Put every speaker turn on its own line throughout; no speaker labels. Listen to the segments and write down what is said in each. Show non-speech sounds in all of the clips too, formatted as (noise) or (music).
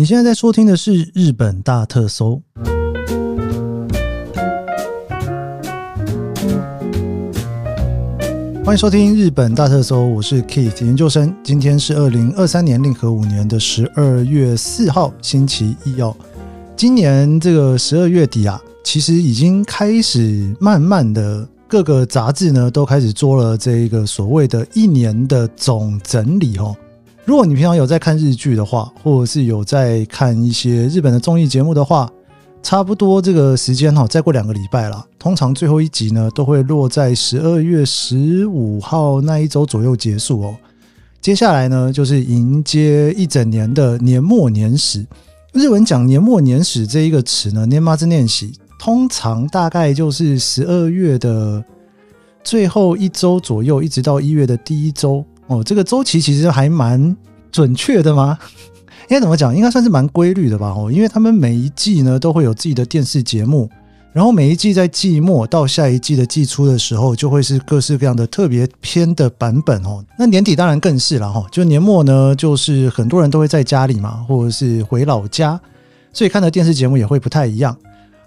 你现在在收听的是《日本大特搜》，欢迎收听《日本大特搜》，我是 Keith 研究生。今天是二零二三年令和五年的十二月四号，星期一哦。今年这个十二月底啊，其实已经开始慢慢的各个杂志呢都开始做了这个所谓的一年的总整理哦。如果你平常有在看日剧的话，或者是有在看一些日本的综艺节目的话，差不多这个时间哈，再过两个礼拜了。通常最后一集呢，都会落在十二月十五号那一周左右结束哦。接下来呢，就是迎接一整年的年末年始。日文讲年末年始这一个词呢，年末年始，通常大概就是十二月的最后一周左右，一直到一月的第一周。哦，这个周期其实还蛮准确的吗？(laughs) 应该怎么讲？应该算是蛮规律的吧。哦，因为他们每一季呢都会有自己的电视节目，然后每一季在季末到下一季的季初的时候，就会是各式各样的特别篇的版本哦。那年底当然更是了哈。就年末呢，就是很多人都会在家里嘛，或者是回老家，所以看的电视节目也会不太一样。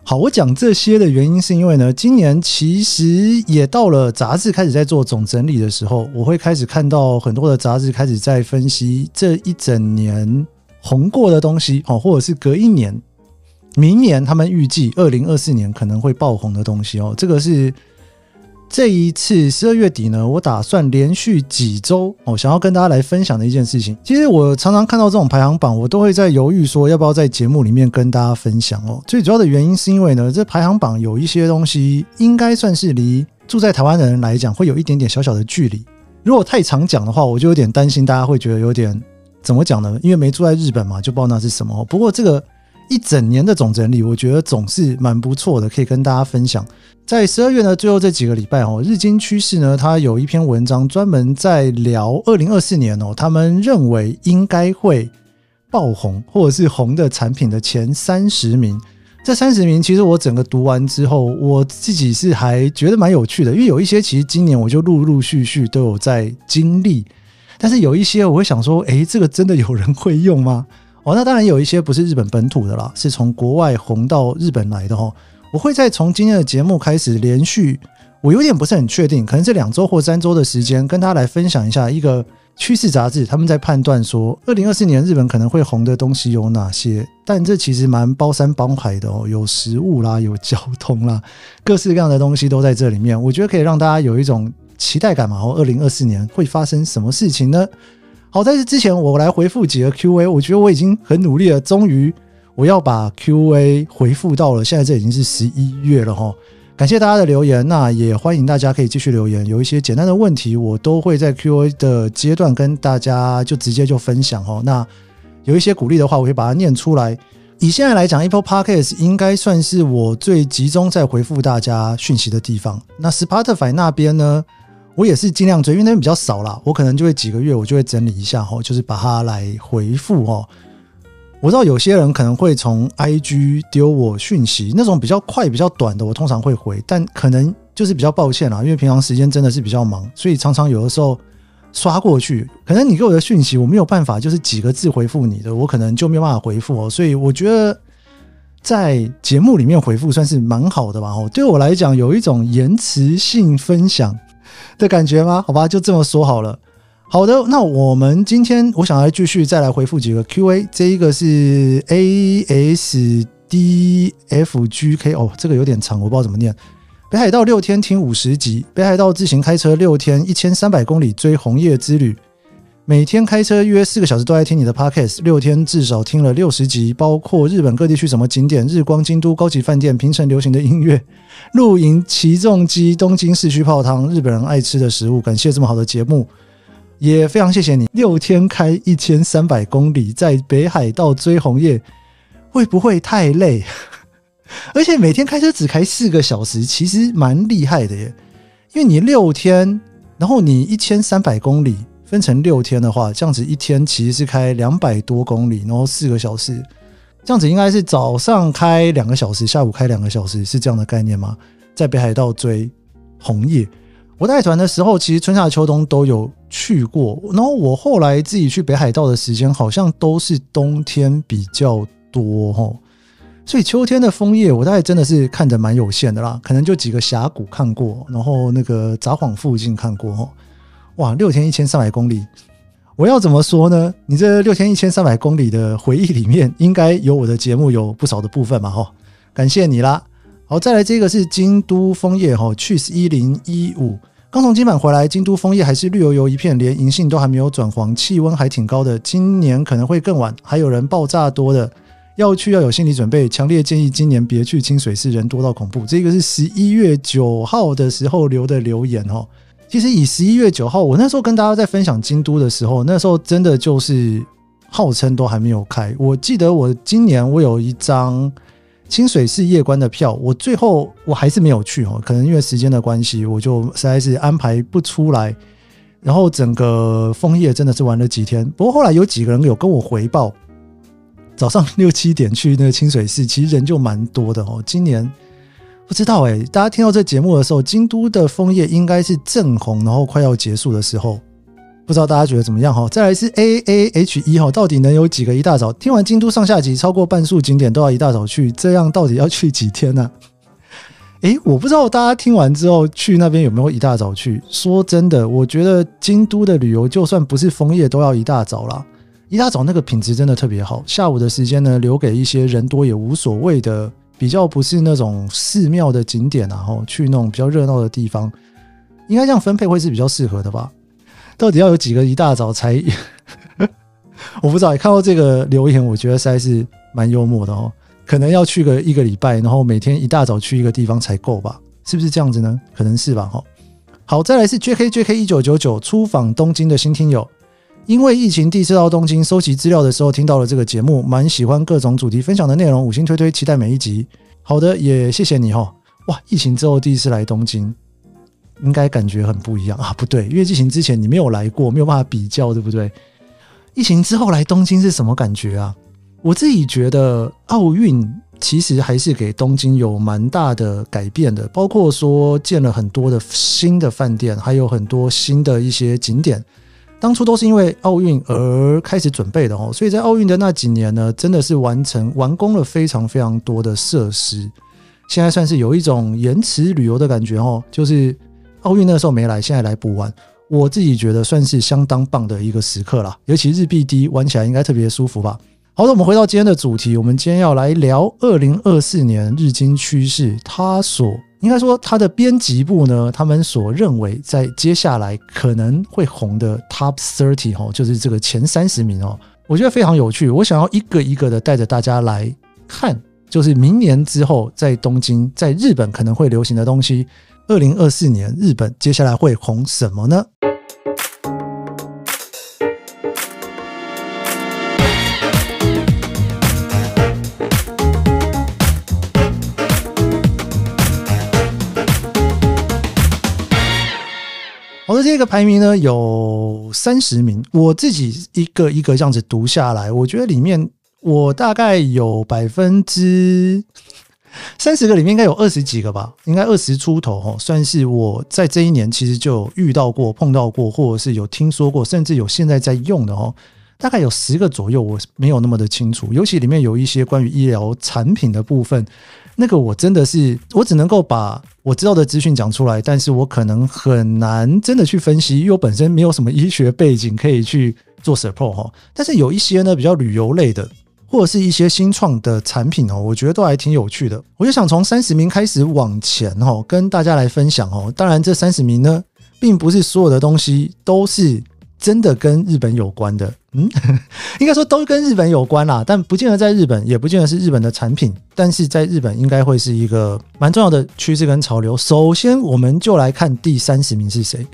好，我讲这些的原因是因为呢，今年其实也到了杂志开始在做总整理的时候，我会开始看到很多的杂志开始在分析这一整年红过的东西，哦，或者是隔一年、明年他们预计二零二四年可能会爆红的东西哦，这个是。这一次十二月底呢，我打算连续几周哦，想要跟大家来分享的一件事情。其实我常常看到这种排行榜，我都会在犹豫说要不要在节目里面跟大家分享哦。最主要的原因是因为呢，这排行榜有一些东西应该算是离住在台湾的人来讲会有一点点小小的距离。如果太常讲的话，我就有点担心大家会觉得有点怎么讲呢？因为没住在日本嘛，就不知道那是什么。不过这个。一整年的总整理，我觉得总是蛮不错的，可以跟大家分享。在十二月呢，最后这几个礼拜哦，日经趋势呢，它有一篇文章专门在聊二零二四年哦，他们认为应该会爆红或者是红的产品的前三十名。这三十名其实我整个读完之后，我自己是还觉得蛮有趣的，因为有一些其实今年我就陆陆续续都有在经历，但是有一些我会想说，诶，这个真的有人会用吗？哦，那当然有一些不是日本本土的啦，是从国外红到日本来的哦。我会再从今天的节目开始连续，我有点不是很确定，可能是两周或三周的时间，跟大家来分享一下一个趋势杂志他们在判断说，二零二四年日本可能会红的东西有哪些。但这其实蛮包山包海的哦，有食物啦，有交通啦，各式各样的东西都在这里面。我觉得可以让大家有一种期待感嘛。哦，二零二四年会发生什么事情呢？好，在这之前，我来回复几个 Q&A。我觉得我已经很努力了，终于我要把 Q&A 回复到了。现在这已经是十一月了哈，感谢大家的留言，那也欢迎大家可以继续留言。有一些简单的问题，我都会在 Q&A 的阶段跟大家就直接就分享哈。那有一些鼓励的话，我会把它念出来。以现在来讲，Apple Podcast 应该算是我最集中在回复大家讯息的地方。那 Spotify 那边呢？我也是尽量追，因为那边比较少啦，我可能就会几个月，我就会整理一下吼，就是把它来回复哦。我知道有些人可能会从 IG 丢我讯息，那种比较快、比较短的，我通常会回，但可能就是比较抱歉啦，因为平常时间真的是比较忙，所以常常有的时候刷过去，可能你给我的讯息我没有办法，就是几个字回复你的，我可能就没有办法回复哦。所以我觉得在节目里面回复算是蛮好的吧。哦，对我来讲有一种延迟性分享。的感觉吗？好吧，就这么说好了。好的，那我们今天我想来继续再来回复几个 Q&A。这一个是 A S D F G K 哦，这个有点长，我不知道怎么念。北海道六天听五十集，北海道自行开车六天一千三百公里追红叶之旅。每天开车约四个小时都在听你的 Podcast，六天至少听了六十集，包括日本各地去什么景点、日光京都高级饭店、平成流行的音乐、(laughs) 露营、起重机、东京市区泡汤、日本人爱吃的食物。感谢这么好的节目，也非常谢谢你。六天开一千三百公里，在北海道追红叶，会不会太累？(laughs) 而且每天开车只开四个小时，其实蛮厉害的耶。因为你六天，然后你一千三百公里。分成六天的话，这样子一天其实是开两百多公里，然后四个小时，这样子应该是早上开两个小时，下午开两个小时，是这样的概念吗？在北海道追红叶，我带团的时候，其实春夏秋冬都有去过。然后我后来自己去北海道的时间，好像都是冬天比较多齁。所以秋天的枫叶，我大概真的是看着蛮有限的啦。可能就几个峡谷看过，然后那个札幌附近看过。哇，六天一千三百公里，我要怎么说呢？你这六天一千三百公里的回忆里面，应该有我的节目有不少的部分嘛齁。感谢你啦。好，再来这个是京都枫叶哈，Cheese 一零一五，刚从金板回来，京都枫叶还是绿油油一片，连银杏都还没有转黄，气温还挺高的，今年可能会更晚，还有人爆炸多的，要去要有心理准备，强烈建议今年别去清水寺，人多到恐怖。这个是十一月九号的时候留的留言哦。其实以十一月九号，我那时候跟大家在分享京都的时候，那时候真的就是号称都还没有开。我记得我今年我有一张。清水寺夜观的票，我最后我还是没有去哦，可能因为时间的关系，我就实在是安排不出来。然后整个枫叶真的是玩了几天，不过后来有几个人有跟我回报，早上六七点去那个清水寺，其实人就蛮多的哦。今年不知道诶，大家听到这节目的时候，京都的枫叶应该是正红，然后快要结束的时候。不知道大家觉得怎么样哈？再来是 A A H 一哈，到底能有几个一大早？听完京都上下集，超过半数景点都要一大早去，这样到底要去几天呢？(laughs) 诶，我不知道大家听完之后去那边有没有一大早去。说真的，我觉得京都的旅游就算不是枫叶都要一大早啦。一大早那个品质真的特别好。下午的时间呢，留给一些人多也无所谓的，比较不是那种寺庙的景点啊，然后去那种比较热闹的地方，应该这样分配会是比较适合的吧。到底要有几个一大早才？(laughs) 我不知道。看到这个留言，我觉得实在是蛮幽默的哦。可能要去个一个礼拜，然后每天一大早去一个地方才够吧？是不是这样子呢？可能是吧。哈，好，再来是 JK JK 一九九九出访东京的新听友，因为疫情第一次到东京，收集资料的时候听到了这个节目，蛮喜欢各种主题分享的内容，五星推推，期待每一集。好的，也谢谢你哈。哇，疫情之后第一次来东京。应该感觉很不一样啊，不对，因为疫情之前你没有来过，没有办法比较，对不对？疫情之后来东京是什么感觉啊？我自己觉得奥运其实还是给东京有蛮大的改变的，包括说建了很多的新的饭店，还有很多新的一些景点。当初都是因为奥运而开始准备的哦，所以在奥运的那几年呢，真的是完成完工了非常非常多的设施。现在算是有一种延迟旅游的感觉哦，就是。奥运那时候没来，现在来补完，我自己觉得算是相当棒的一个时刻啦。尤其日币低，玩起来应该特别舒服吧。好的，我们回到今天的主题，我们今天要来聊二零二四年日经趋势，它所应该说他的编辑部呢，他们所认为在接下来可能会红的 Top Thirty 哦，就是这个前三十名哦，我觉得非常有趣。我想要一个一个的带着大家来看，就是明年之后在东京，在日本可能会流行的东西。二零二四年，日本接下来会红什么呢？这个排名呢有三十名，我自己一个一个这样子读下来，我觉得里面我大概有百分之。三十个里面应该有二十几个吧，应该二十出头哦，算是我在这一年其实就遇到过、碰到过，或者是有听说过，甚至有现在在用的哦，大概有十个左右，我没有那么的清楚。尤其里面有一些关于医疗产品的部分，那个我真的是我只能够把我知道的资讯讲出来，但是我可能很难真的去分析，因为我本身没有什么医学背景可以去做 support 哈。但是有一些呢，比较旅游类的。或者是一些新创的产品哦，我觉得都还挺有趣的。我就想从三十名开始往前哦，跟大家来分享哦。当然，这三十名呢，并不是所有的东西都是真的跟日本有关的。嗯，(laughs) 应该说都跟日本有关啦，但不见得在日本，也不见得是日本的产品。但是在日本，应该会是一个蛮重要的趋势跟潮流。首先，我们就来看第三十名是谁。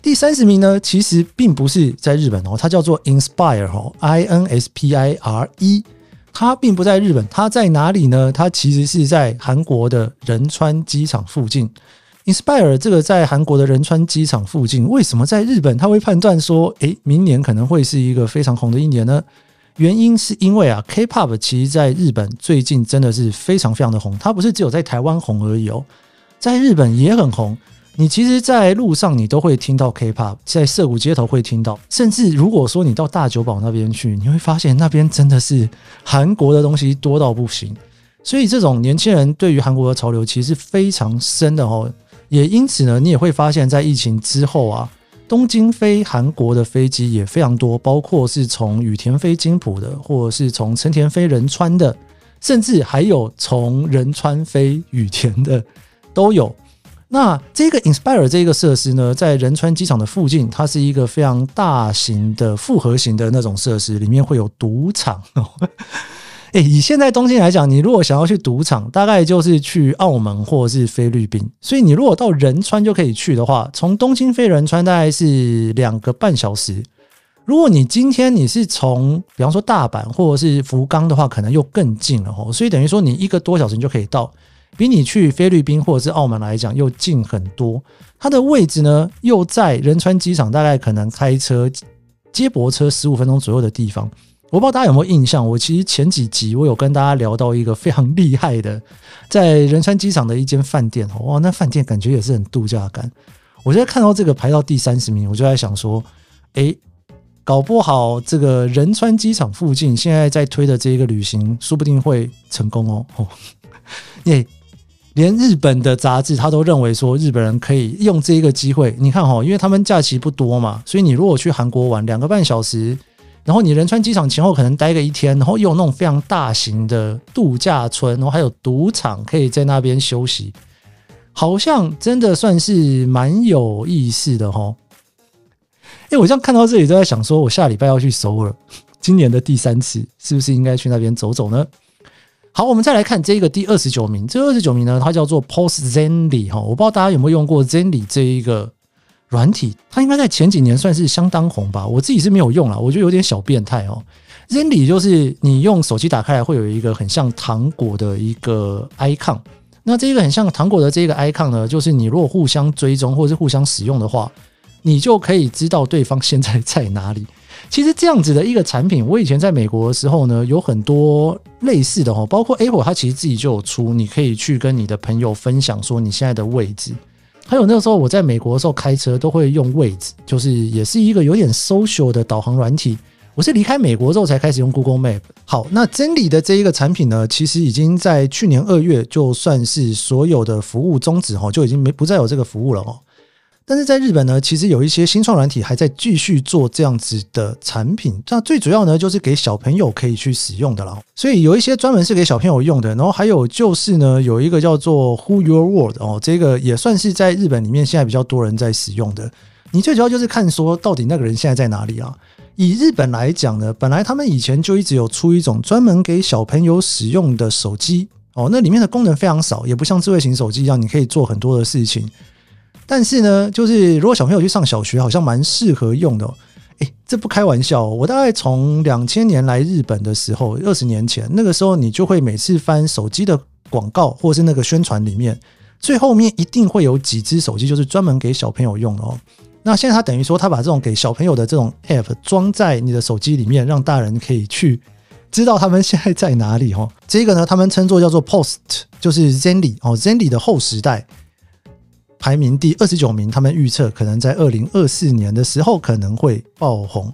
第三十名呢，其实并不是在日本哦，它叫做 Inspire 哦，I N S P I R E，它并不在日本，它在哪里呢？它其实是在韩国的仁川机场附近。Inspire 这个在韩国的仁川机场附近，为什么在日本它会判断说，诶，明年可能会是一个非常红的一年呢？原因是因为啊，K-pop 其实在日本最近真的是非常非常的红，它不是只有在台湾红而已哦，在日本也很红。你其实，在路上你都会听到 K-pop，在涩谷街头会听到，甚至如果说你到大久保那边去，你会发现那边真的是韩国的东西多到不行。所以，这种年轻人对于韩国的潮流其实是非常深的哦。也因此呢，你也会发现，在疫情之后啊，东京飞韩国的飞机也非常多，包括是从羽田飞金浦的，或者是从成田飞仁川的，甚至还有从仁川飞羽田的都有。那这个 Inspire 这个设施呢，在仁川机场的附近，它是一个非常大型的复合型的那种设施，里面会有赌场。诶，以现在东京来讲，你如果想要去赌场，大概就是去澳门或是菲律宾。所以你如果到仁川就可以去的话，从东京飞仁川大概是两个半小时。如果你今天你是从，比方说大阪或者是福冈的话，可能又更近了哦。所以等于说你一个多小时你就可以到，比你去菲律宾或者是澳门来讲又近很多。它的位置呢又在仁川机场，大概可能开车接驳车十五分钟左右的地方。我不知道大家有没有印象，我其实前几集我有跟大家聊到一个非常厉害的，在仁川机场的一间饭店哦，哇，那饭店感觉也是很度假感。我现在看到这个排到第三十名，我就在想说，诶，搞不好这个仁川机场附近现在在推的这一个旅行，说不定会成功哦。哦，耶，连日本的杂志他都认为说，日本人可以用这一个机会，你看哈，因为他们假期不多嘛，所以你如果去韩国玩两个半小时。然后你仁川机场前后可能待个一天，然后又有那种非常大型的度假村，然后还有赌场可以在那边休息，好像真的算是蛮有意思的哈。哎，我这样看到这里都在想，说我下礼拜要去首尔，今年的第三次，是不是应该去那边走走呢？好，我们再来看这个第二十九名，这二十九名呢，它叫做 Post Zenly 哈，我不知道大家有没有用过 Zenly 这一个。软体，它应该在前几年算是相当红吧。我自己是没有用啦，我觉得有点小变态哦。Zenly 就是你用手机打开来会有一个很像糖果的一个 icon。那这个很像糖果的这个 icon 呢，就是你如果互相追踪或者是互相使用的话，你就可以知道对方现在在哪里。其实这样子的一个产品，我以前在美国的时候呢，有很多类似的哦，包括 Apple 它其实自己就有出，你可以去跟你的朋友分享说你现在的位置。还有那个时候我在美国的时候开车都会用 Waze，就是也是一个有点 social 的导航软体。我是离开美国之后才开始用 Google Map。好，那真理的这一个产品呢，其实已经在去年二月就算是所有的服务终止哈，就已经没不再有这个服务了哦。但是在日本呢，其实有一些新创软体还在继续做这样子的产品。那最主要呢，就是给小朋友可以去使用的了。所以有一些专门是给小朋友用的，然后还有就是呢，有一个叫做 Who Your World 哦，这个也算是在日本里面现在比较多人在使用的。你最主要就是看说到底那个人现在在哪里啊？以日本来讲呢，本来他们以前就一直有出一种专门给小朋友使用的手机哦，那里面的功能非常少，也不像智慧型手机一样，你可以做很多的事情。但是呢，就是如果小朋友去上小学，好像蛮适合用的。诶，这不开玩笑，我大概从两千年来日本的时候，二十年前，那个时候你就会每次翻手机的广告或是那个宣传里面，最后面一定会有几只手机就是专门给小朋友用的哦。那现在他等于说，他把这种给小朋友的这种 app 装在你的手机里面，让大人可以去知道他们现在在哪里哦。这个呢，他们称作叫做 Post，就是 Zenly 哦，Zenly 的后时代。排名第二十九名，他们预测可能在二零二四年的时候可能会爆红。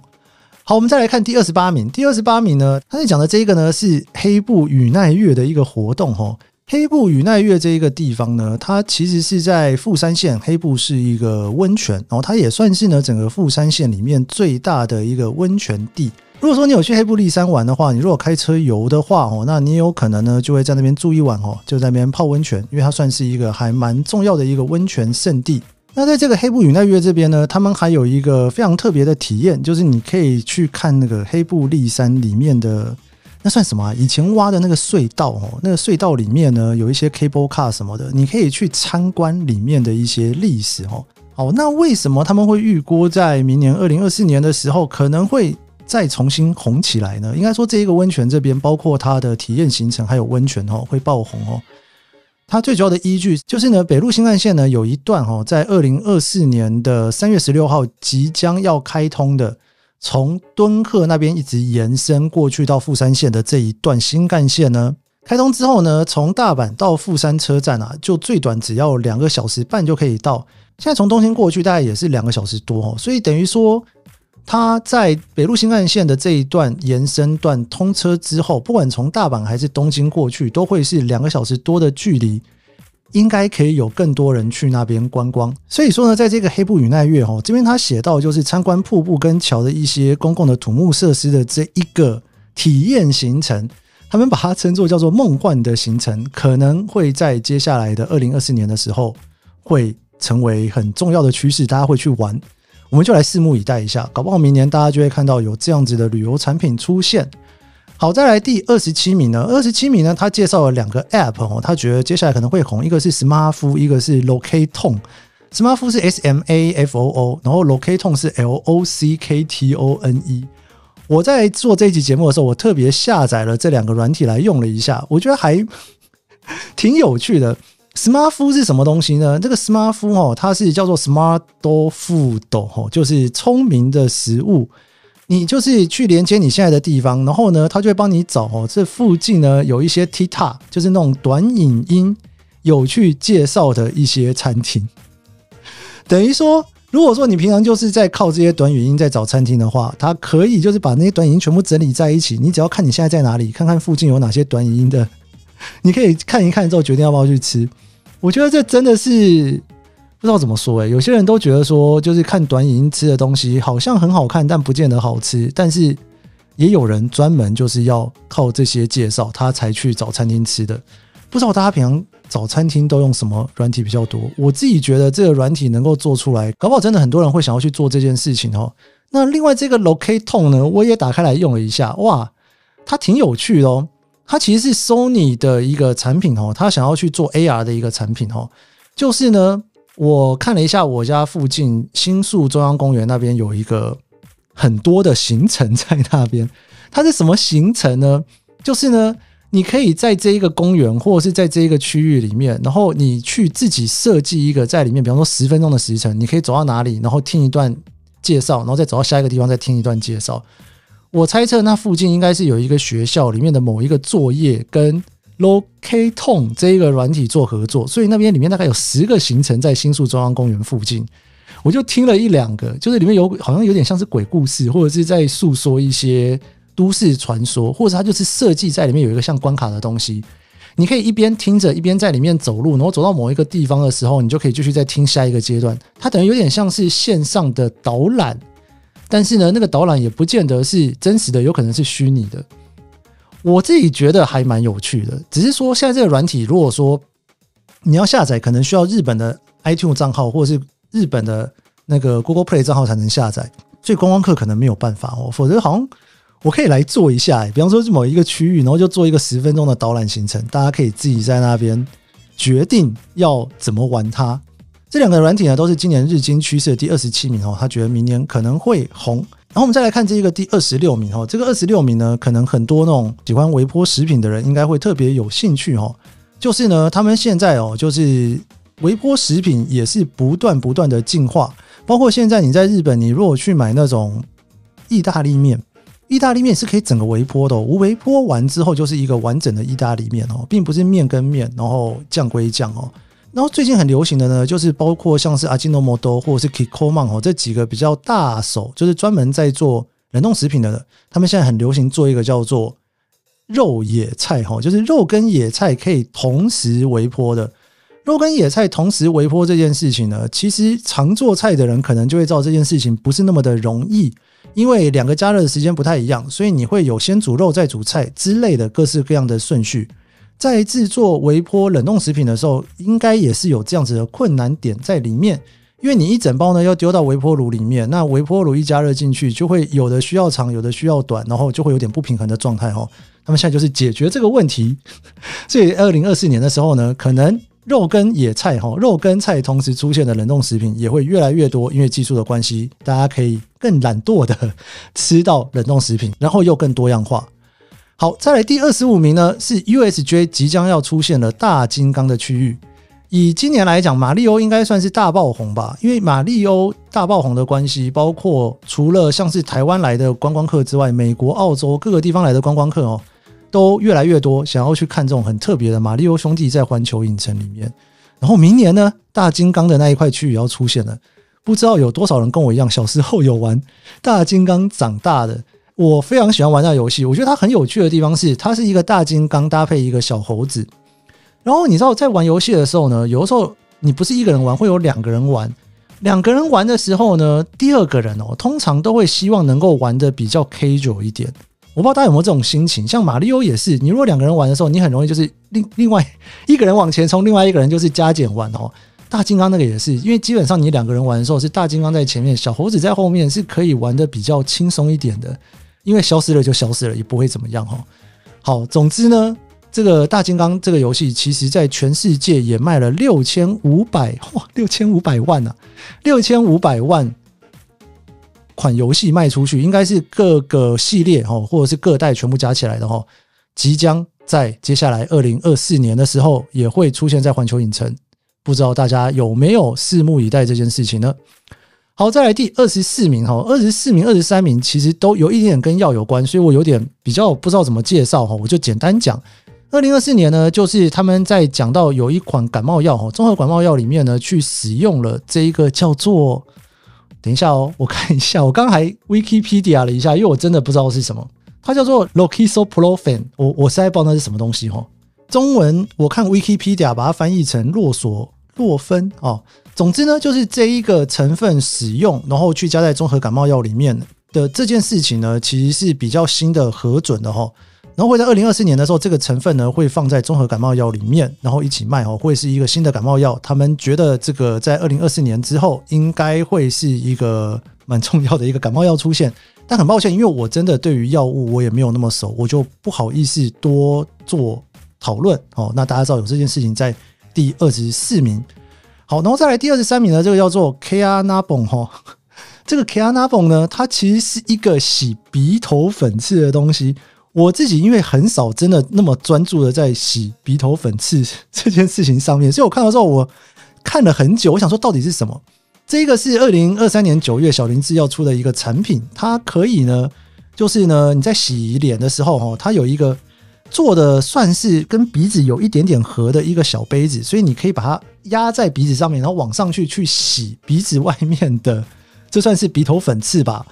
好，我们再来看第二十八名。第二十八名呢，他在讲的这个呢是黑部宇奈月的一个活动哦。黑部宇奈月这一个地方呢，它其实是在富山县。黑部是一个温泉，然后它也算是呢整个富山县里面最大的一个温泉地。如果说你有去黑部立山玩的话，你如果开车游的话哦，那你有可能呢就会在那边住一晚哦，就在那边泡温泉，因为它算是一个还蛮重要的一个温泉胜地。那在这个黑部宇奈月这边呢，他们还有一个非常特别的体验，就是你可以去看那个黑部立山里面的那算什么啊？以前挖的那个隧道哦，那个隧道里面呢有一些 cable car 什么的，你可以去参观里面的一些历史哦。好，那为什么他们会预估在明年二零二四年的时候可能会？再重新红起来呢？应该说，这一个温泉这边，包括它的体验行程，还有温泉哦，会爆红哦。它最主要的依据就是呢，北陆新干线呢有一段哦，在二零二四年的三月十六号即将要开通的，从敦贺那边一直延伸过去到富山县的这一段新干线呢，开通之后呢，从大阪到富山车站啊，就最短只要两个小时半就可以到。现在从东京过去大概也是两个小时多哦，所以等于说它在北陆新干线的这一段延伸段通车之后，不管从大阪还是东京过去，都会是两个小时多的距离，应该可以有更多人去那边观光。所以说呢，在这个黑部与奈月哦，这边他写到就是参观瀑布跟桥的一些公共的土木设施的这一个体验行程，他们把它称作叫做梦幻的行程，可能会在接下来的二零二四年的时候会。成为很重要的趋势，大家会去玩，我们就来拭目以待一下，搞不好明年大家就会看到有这样子的旅游产品出现。好，再来第二十七名呢？二十七名呢？他介绍了两个 App 哦，他觉得接下来可能会红，一个是 Smartf，一个是 Locaton。SmartFood 是 S M A F O O，然后 Locaton 是 L O C K T O N E。我在做这一集节目的时候，我特别下载了这两个软体来用了一下，我觉得还挺有趣的。Smart Food 是什么东西呢？这个 Smart Food 哦，它是叫做 Smart Food 哦，就是聪明的食物。你就是去连接你现在的地方，然后呢，它就会帮你找哦，这附近呢有一些 TikTok，就是那种短影音有趣介绍的一些餐厅。等于说，如果说你平常就是在靠这些短语音在找餐厅的话，它可以就是把那些短语音全部整理在一起。你只要看你现在在哪里，看看附近有哪些短语音的，你可以看一看之后决定要不要去吃。我觉得这真的是不知道怎么说诶，有些人都觉得说，就是看短影音吃的东西好像很好看，但不见得好吃。但是也有人专门就是要靠这些介绍，他才去找餐厅吃的。不知道大家平常找餐厅都用什么软体比较多？我自己觉得这个软体能够做出来，搞不好真的很多人会想要去做这件事情哦。那另外这个 Locaton 呢，我也打开来用了一下，哇，它挺有趣的哦。它其实是 Sony 的一个产品哦，它想要去做 AR 的一个产品哦。就是呢，我看了一下我家附近新宿中央公园那边有一个很多的行程在那边。它是什么行程呢？就是呢，你可以在这一个公园或者是在这一个区域里面，然后你去自己设计一个在里面，比方说十分钟的时程，你可以走到哪里，然后听一段介绍，然后再走到下一个地方再听一段介绍。我猜测那附近应该是有一个学校里面的某一个作业跟 Locaton 这一个软体做合作，所以那边里面大概有十个行程在新宿中央公园附近。我就听了一两个，就是里面有好像有点像是鬼故事，或者是在诉说一些都市传说，或者它就是设计在里面有一个像关卡的东西，你可以一边听着一边在里面走路，然后走到某一个地方的时候，你就可以继续再听下一个阶段。它等于有点像是线上的导览。但是呢，那个导览也不见得是真实的，有可能是虚拟的。我自己觉得还蛮有趣的，只是说现在这个软体，如果说你要下载，可能需要日本的 iTunes 账号或者是日本的那个 Google Play 账号才能下载，所以观光客可能没有办法哦。否则好像我可以来做一下，比方说是某一个区域，然后就做一个十分钟的导览行程，大家可以自己在那边决定要怎么玩它。这两个软体呢，都是今年日经趋势的第二十七名哦。他觉得明年可能会红。然后我们再来看这一个第二十六名哦。这个二十六名呢，可能很多那种喜欢微波食品的人应该会特别有兴趣哦。就是呢，他们现在哦，就是微波食品也是不断不断的进化。包括现在你在日本，你如果去买那种意大利面，意大利面是可以整个微波的哦。微波完之后就是一个完整的意大利面哦，并不是面跟面，然后酱归酱哦。然后最近很流行的呢，就是包括像是阿基诺摩多或者是 Kikkoman 哦，这几个比较大手，就是专门在做冷冻食品的。他们现在很流行做一个叫做肉野菜哈，就是肉跟野菜可以同时微波的。肉跟野菜同时微波这件事情呢，其实常做菜的人可能就会知道这件事情不是那么的容易，因为两个加热的时间不太一样，所以你会有先煮肉再煮菜之类的各式各样的顺序。在制作微波冷冻食品的时候，应该也是有这样子的困难点在里面，因为你一整包呢要丢到微波炉里面，那微波炉一加热进去，就会有的需要长，有的需要短，然后就会有点不平衡的状态哈。他们现在就是解决这个问题，所以二零二四年的时候呢，可能肉跟野菜哈，肉跟菜同时出现的冷冻食品也会越来越多，因为技术的关系，大家可以更懒惰的吃到冷冻食品，然后又更多样化。好，再来第二十五名呢，是 USJ 即将要出现了大金刚的区域。以今年来讲，马里欧应该算是大爆红吧，因为马里欧大爆红的关系，包括除了像是台湾来的观光客之外，美国、澳洲各个地方来的观光客哦，都越来越多想要去看这种很特别的马里欧兄弟在环球影城里面。然后明年呢，大金刚的那一块区域要出现了。不知道有多少人跟我一样，小时候有玩大金刚长大的。我非常喜欢玩那游戏，我觉得它很有趣的地方是，它是一个大金刚搭配一个小猴子。然后你知道，在玩游戏的时候呢，有的时候你不是一个人玩，会有两个人玩。两个人玩的时候呢，第二个人哦，通常都会希望能够玩得比较 casual 一点。我不知道大家有没有这种心情，像马里奥也是，你如果两个人玩的时候，你很容易就是另另外一个人往前冲，另外一个人就是加减玩哦。大金刚那个也是，因为基本上你两个人玩的时候是大金刚在前面，小猴子在后面，是可以玩得比较轻松一点的。因为消失了就消失了，也不会怎么样哈。好，总之呢，这个大金刚这个游戏，其实在全世界也卖了六千五百哇，六千五百万呐，六千五百万款游戏卖出去，应该是各个系列哈，或者是各代全部加起来的哈，即将在接下来二零二四年的时候也会出现在环球影城，不知道大家有没有拭目以待这件事情呢？好，再来第二十四名哈，二十四名、二十三名其实都有一点点跟药有关，所以我有点比较不知道怎么介绍哈，我就简单讲。二零二四年呢，就是他们在讲到有一款感冒药哈，综合感冒药里面呢，去使用了这一个叫做，等一下哦，我看一下，我刚还 Wikipedia 了一下，因为我真的不知道是什么，它叫做 l o k i s o p r o f e n 我我实在不知道那是什么东西哈。中文我看 Wikipedia 把它翻译成洛索洛芬哦。总之呢，就是这一个成分使用，然后去加在综合感冒药里面的这件事情呢，其实是比较新的核准的哈。然后会在二零二四年的时候，这个成分呢会放在综合感冒药里面，然后一起卖哦，会是一个新的感冒药。他们觉得这个在二零二四年之后，应该会是一个蛮重要的一个感冒药出现。但很抱歉，因为我真的对于药物我也没有那么熟，我就不好意思多做讨论哦。那大家知道有这件事情在第二十四名。好，然后再来第二十三名呢，这个叫做 Kyanabon 哈，(laughs) 这个 Kyanabon 呢，它其实是一个洗鼻头粉刺的东西。我自己因为很少真的那么专注的在洗鼻头粉刺 (laughs) 这件事情上面，所以我看到之后我看了很久，我想说到底是什么？这个是二零二三年九月小林制药出的一个产品，它可以呢，就是呢你在洗脸的时候哈，它有一个。做的算是跟鼻子有一点点合的一个小杯子，所以你可以把它压在鼻子上面，然后往上去去洗鼻子外面的，(laughs) 这算是鼻头粉刺吧？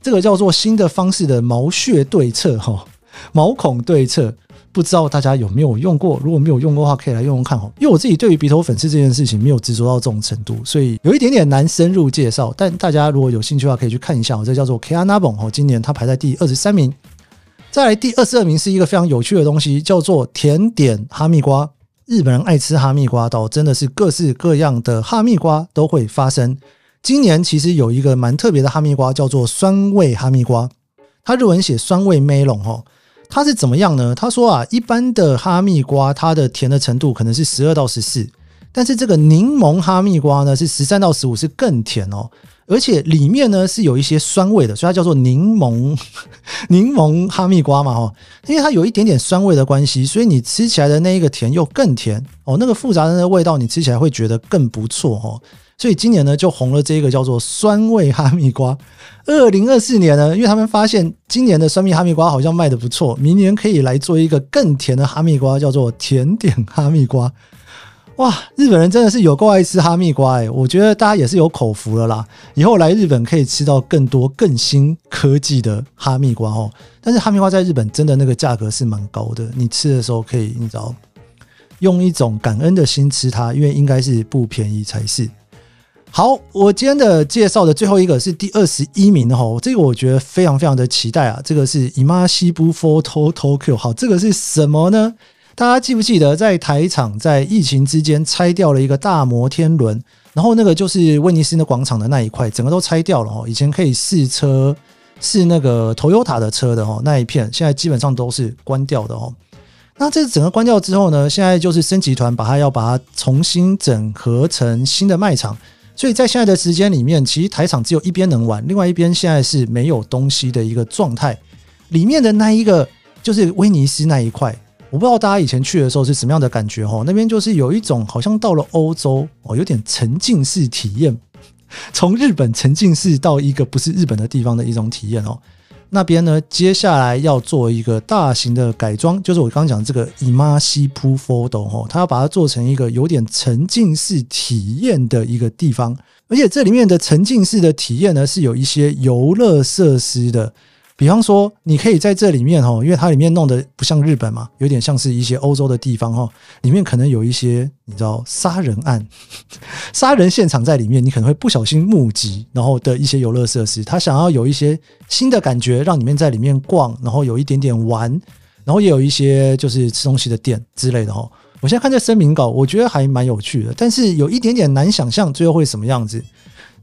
这个叫做新的方式的毛屑对策哈，(laughs) 毛孔对策，不知道大家有没有用过？如果没有用过的话，可以来用用看哈。因为我自己对于鼻头粉刺这件事情没有执着到这种程度，所以有一点点难深入介绍。但大家如果有兴趣的话，可以去看一下。我这叫做 Kanabon，哦，今年它排在第二十三名。再来第二十二名是一个非常有趣的东西，叫做甜点哈密瓜。日本人爱吃哈密瓜，到真的是各式各样的哈密瓜都会发生。今年其实有一个蛮特别的哈密瓜，叫做酸味哈密瓜。它日文写酸味 melon 哈，它是怎么样呢？他说啊，一般的哈密瓜它的甜的程度可能是十二到十四，但是这个柠檬哈密瓜呢是十三到十五，是更甜哦。而且里面呢是有一些酸味的，所以它叫做柠檬 (laughs) 柠檬哈密瓜嘛，哈，因为它有一点点酸味的关系，所以你吃起来的那一个甜又更甜哦，那个复杂的那个味道你吃起来会觉得更不错哦。所以今年呢就红了这个叫做酸味哈密瓜。二零二四年呢，因为他们发现今年的酸蜜哈密瓜好像卖得不错，明年可以来做一个更甜的哈密瓜，叫做甜点哈密瓜。哇，日本人真的是有够爱吃哈密瓜哎！我觉得大家也是有口福了啦，以后来日本可以吃到更多更新科技的哈密瓜哦。但是哈密瓜在日本真的那个价格是蛮高的，你吃的时候可以你知道用一种感恩的心吃它，因为应该是不便宜才是。好，我今天的介绍的最后一个是第二十一名的哈，这个我觉得非常非常的期待啊！这个是 Imasible Photo Tokyo，好，这个是什么呢？大家记不记得，在台场在疫情之间拆掉了一个大摩天轮，然后那个就是威尼斯的广场的那一块，整个都拆掉了哦。以前可以试车试那个 Toyota 的车的哦，那一片现在基本上都是关掉的哦。那这整个关掉之后呢，现在就是森集团把它要把它重新整合成新的卖场，所以在现在的时间里面，其实台场只有一边能玩，另外一边现在是没有东西的一个状态。里面的那一个就是威尼斯那一块。我不知道大家以前去的时候是什么样的感觉哈，那边就是有一种好像到了欧洲哦，有点沉浸式体验，(laughs) 从日本沉浸式到一个不是日本的地方的一种体验哦。那边呢，接下来要做一个大型的改装，就是我刚刚讲这个 Immersive Photo 哈，它要把它做成一个有点沉浸式体验的一个地方，而且这里面的沉浸式的体验呢，是有一些游乐设施的。比方说，你可以在这里面哈，因为它里面弄得不像日本嘛，有点像是一些欧洲的地方哈，里面可能有一些你知道杀人案、(laughs) 杀人现场在里面，你可能会不小心目击，然后的一些游乐设施，他想要有一些新的感觉，让你们在里面逛，然后有一点点玩，然后也有一些就是吃东西的店之类的哈。我现在看这声明稿，我觉得还蛮有趣的，但是有一点点难想象最后会什么样子。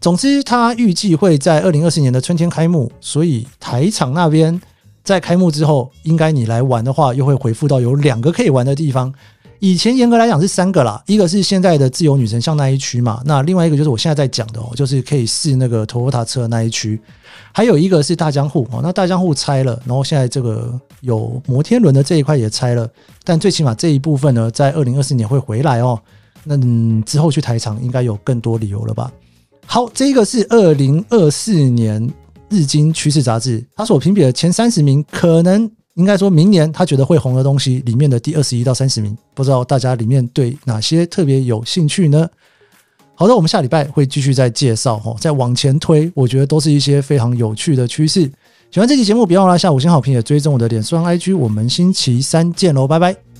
总之，它预计会在二零二四年的春天开幕，所以台场那边在开幕之后，应该你来玩的话，又会恢复到有两个可以玩的地方。以前严格来讲是三个啦，一个是现在的自由女神像那一区嘛，那另外一个就是我现在在讲的哦，就是可以试那个 Toyota 车那一区，还有一个是大江户哦，那大江户拆了，然后现在这个有摩天轮的这一块也拆了，但最起码这一部分呢，在二零二四年会回来哦。那之后去台场应该有更多理由了吧？好，这个是二零二四年日经趋势杂志，它所评比的前三十名，可能应该说明年他觉得会红的东西里面的第二十一到三十名，不知道大家里面对哪些特别有兴趣呢？好的，我们下礼拜会继续再介绍哦，再往前推，我觉得都是一些非常有趣的趋势。喜欢这期节目，别忘了下五星好评，也追踪我的脸书 IG，我们星期三见喽，拜拜。